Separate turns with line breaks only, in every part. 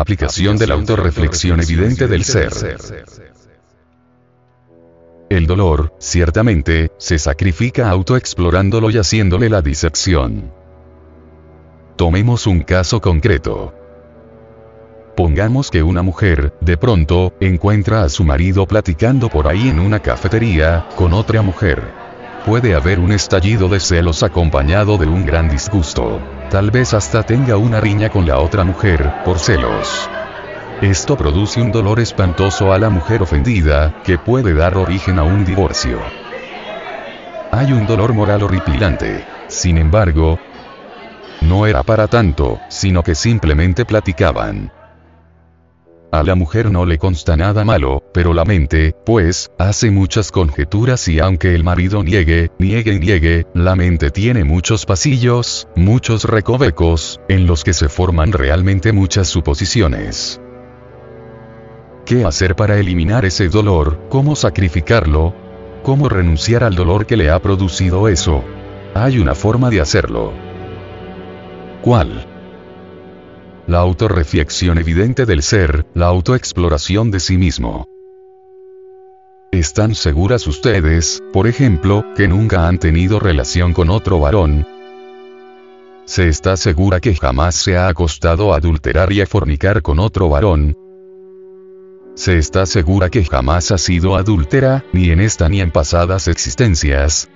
Aplicación de la autorreflexión evidente del ser. El dolor, ciertamente, se sacrifica autoexplorándolo y haciéndole la disección. Tomemos un caso concreto. Pongamos que una mujer, de pronto, encuentra a su marido platicando por ahí en una cafetería, con otra mujer. Puede haber un estallido de celos acompañado de un gran disgusto. Tal vez hasta tenga una riña con la otra mujer, por celos. Esto produce un dolor espantoso a la mujer ofendida, que puede dar origen a un divorcio. Hay un dolor moral horripilante. Sin embargo, no era para tanto, sino que simplemente platicaban. A la mujer no le consta nada malo, pero la mente, pues, hace muchas conjeturas y aunque el marido niegue, niegue niegue, la mente tiene muchos pasillos, muchos recovecos, en los que se forman realmente muchas suposiciones. ¿Qué hacer para eliminar ese dolor? ¿Cómo sacrificarlo? ¿Cómo renunciar al dolor que le ha producido eso? Hay una forma de hacerlo. ¿Cuál? La autorreflexión evidente del ser, la autoexploración de sí mismo. ¿Están seguras ustedes, por ejemplo, que nunca han tenido relación con otro varón? ¿Se está segura que jamás se ha acostado a adulterar y a fornicar con otro varón? ¿Se está segura que jamás ha sido adúltera, ni en esta ni en pasadas existencias?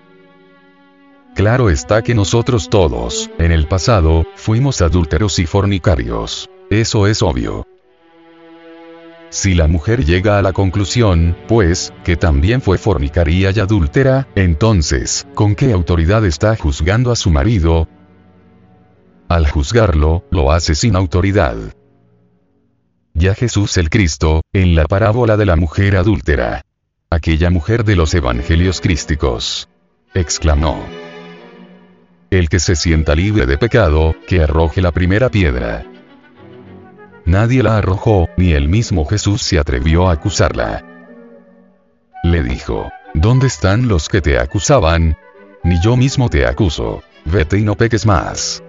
Claro está que nosotros todos, en el pasado, fuimos adúlteros y fornicarios. Eso es obvio. Si la mujer llega a la conclusión, pues, que también fue fornicaria y adúltera, entonces, ¿con qué autoridad está juzgando a su marido? Al juzgarlo, lo hace sin autoridad. Ya Jesús el Cristo, en la parábola de la mujer adúltera. Aquella mujer de los evangelios crísticos. Exclamó. El que se sienta libre de pecado, que arroje la primera piedra. Nadie la arrojó, ni el mismo Jesús se atrevió a acusarla. Le dijo, ¿dónde están los que te acusaban? Ni yo mismo te acuso. Vete y no peques más.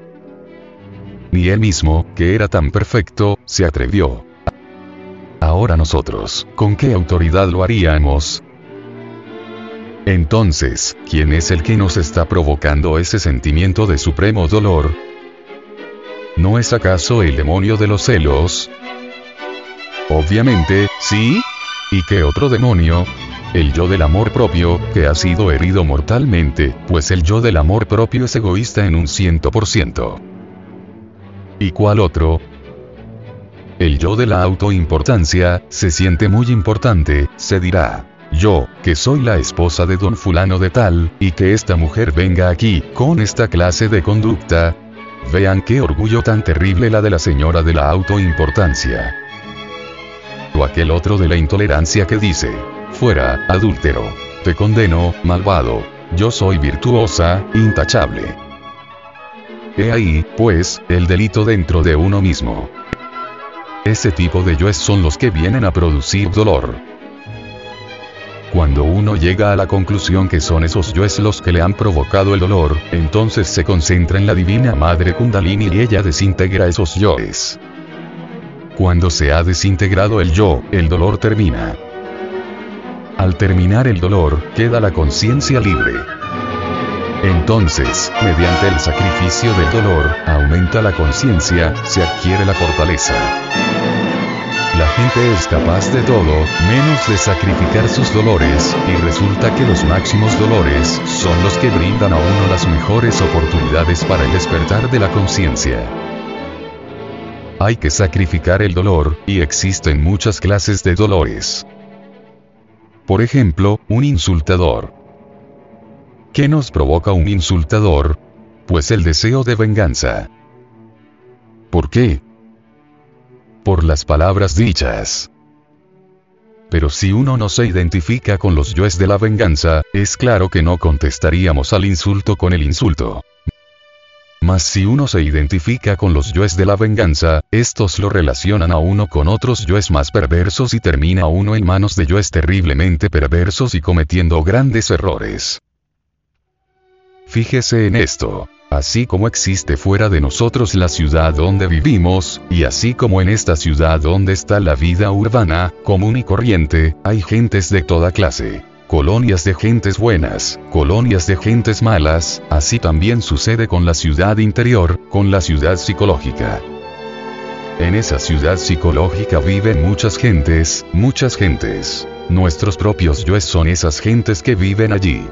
Ni él mismo, que era tan perfecto, se atrevió. Ahora nosotros, ¿con qué autoridad lo haríamos? Entonces, ¿quién es el que nos está provocando ese sentimiento de supremo dolor? ¿No es acaso el demonio de los celos? Obviamente, sí. ¿Y qué otro demonio? El yo del amor propio, que ha sido herido mortalmente, pues el yo del amor propio es egoísta en un ciento por ciento. ¿Y cuál otro? El yo de la autoimportancia, se siente muy importante, se dirá. Yo, que soy la esposa de don fulano de tal, y que esta mujer venga aquí, con esta clase de conducta. Vean qué orgullo tan terrible la de la señora de la autoimportancia. O aquel otro de la intolerancia que dice, fuera, adúltero. Te condeno, malvado. Yo soy virtuosa, intachable. He ahí, pues, el delito dentro de uno mismo. Ese tipo de yoes son los que vienen a producir dolor. Cuando uno llega a la conclusión que son esos yoes los que le han provocado el dolor, entonces se concentra en la divina madre Kundalini y ella desintegra esos yoes. Cuando se ha desintegrado el yo, el dolor termina. Al terminar el dolor, queda la conciencia libre. Entonces, mediante el sacrificio del dolor, aumenta la conciencia, se adquiere la fortaleza. Gente es capaz de todo, menos de sacrificar sus dolores, y resulta que los máximos dolores son los que brindan a uno las mejores oportunidades para el despertar de la conciencia. Hay que sacrificar el dolor, y existen muchas clases de dolores. Por ejemplo, un insultador. ¿Qué nos provoca un insultador? Pues el deseo de venganza. ¿Por qué? Por las palabras dichas. Pero si uno no se identifica con los yoes de la venganza, es claro que no contestaríamos al insulto con el insulto. Mas si uno se identifica con los yoes de la venganza, estos lo relacionan a uno con otros yoes más perversos y termina uno en manos de yoes terriblemente perversos y cometiendo grandes errores. Fíjese en esto. Así como existe fuera de nosotros la ciudad donde vivimos, y así como en esta ciudad donde está la vida urbana, común y corriente, hay gentes de toda clase. Colonias de gentes buenas, colonias de gentes malas, así también sucede con la ciudad interior, con la ciudad psicológica. En esa ciudad psicológica viven muchas gentes, muchas gentes. Nuestros propios yoes son esas gentes que viven allí.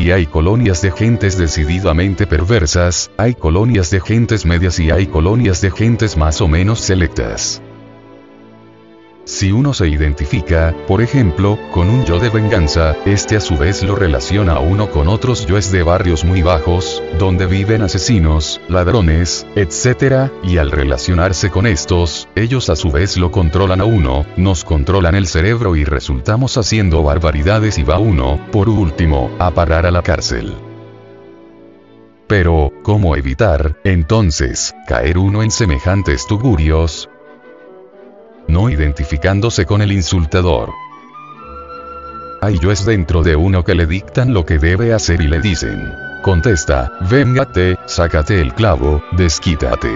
Y hay colonias de gentes decididamente perversas, hay colonias de gentes medias y hay colonias de gentes más o menos selectas. Si uno se identifica, por ejemplo, con un yo de venganza, este a su vez lo relaciona a uno con otros yoes de barrios muy bajos, donde viven asesinos, ladrones, etc., y al relacionarse con estos, ellos a su vez lo controlan a uno, nos controlan el cerebro y resultamos haciendo barbaridades y va uno, por último, a parar a la cárcel. Pero, ¿cómo evitar, entonces, caer uno en semejantes tugurios? No identificándose con el insultador. Hay yoes dentro de uno que le dictan lo que debe hacer y le dicen, contesta, véngate, sácate el clavo, desquítate.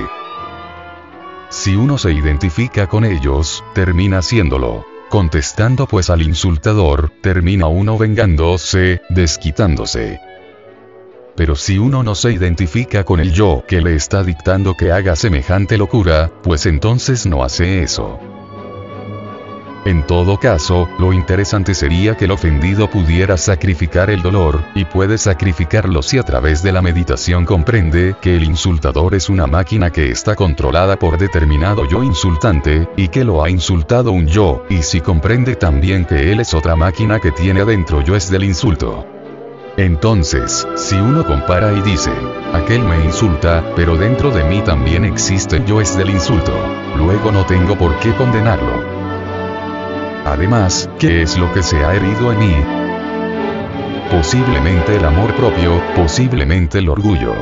Si uno se identifica con ellos, termina haciéndolo. Contestando pues al insultador, termina uno vengándose, desquitándose. Pero si uno no se identifica con el yo que le está dictando que haga semejante locura, pues entonces no hace eso. En todo caso, lo interesante sería que el ofendido pudiera sacrificar el dolor, y puede sacrificarlo si a través de la meditación comprende que el insultador es una máquina que está controlada por determinado yo insultante, y que lo ha insultado un yo, y si comprende también que él es otra máquina que tiene adentro yo es del insulto. Entonces, si uno compara y dice, aquel me insulta, pero dentro de mí también existe yo es del insulto, luego no tengo por qué condenarlo. Además, ¿qué es lo que se ha herido en mí? Posiblemente el amor propio, posiblemente el orgullo.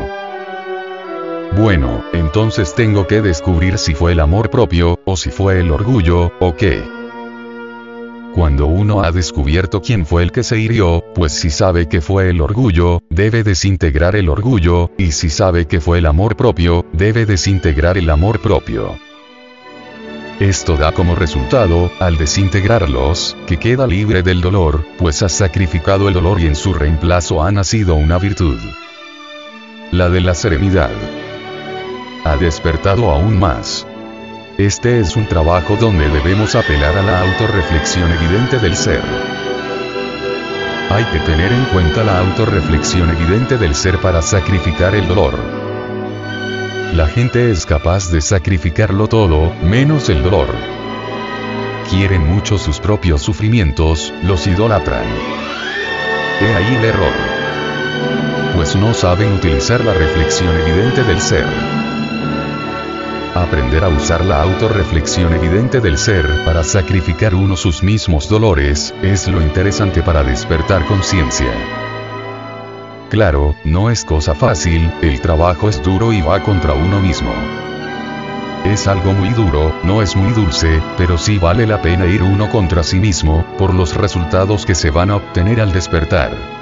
Bueno, entonces tengo que descubrir si fue el amor propio, o si fue el orgullo, o qué. Cuando uno ha descubierto quién fue el que se hirió, pues si sabe que fue el orgullo, debe desintegrar el orgullo, y si sabe que fue el amor propio, debe desintegrar el amor propio. Esto da como resultado, al desintegrarlos, que queda libre del dolor, pues ha sacrificado el dolor y en su reemplazo ha nacido una virtud. La de la serenidad. Ha despertado aún más. Este es un trabajo donde debemos apelar a la autorreflexión evidente del ser. Hay que tener en cuenta la autorreflexión evidente del ser para sacrificar el dolor. La gente es capaz de sacrificarlo todo, menos el dolor. Quieren mucho sus propios sufrimientos, los idolatran. He ahí el error. Pues no saben utilizar la reflexión evidente del ser. Aprender a usar la autorreflexión evidente del ser para sacrificar uno sus mismos dolores, es lo interesante para despertar conciencia. Claro, no es cosa fácil, el trabajo es duro y va contra uno mismo. Es algo muy duro, no es muy dulce, pero sí vale la pena ir uno contra sí mismo, por los resultados que se van a obtener al despertar.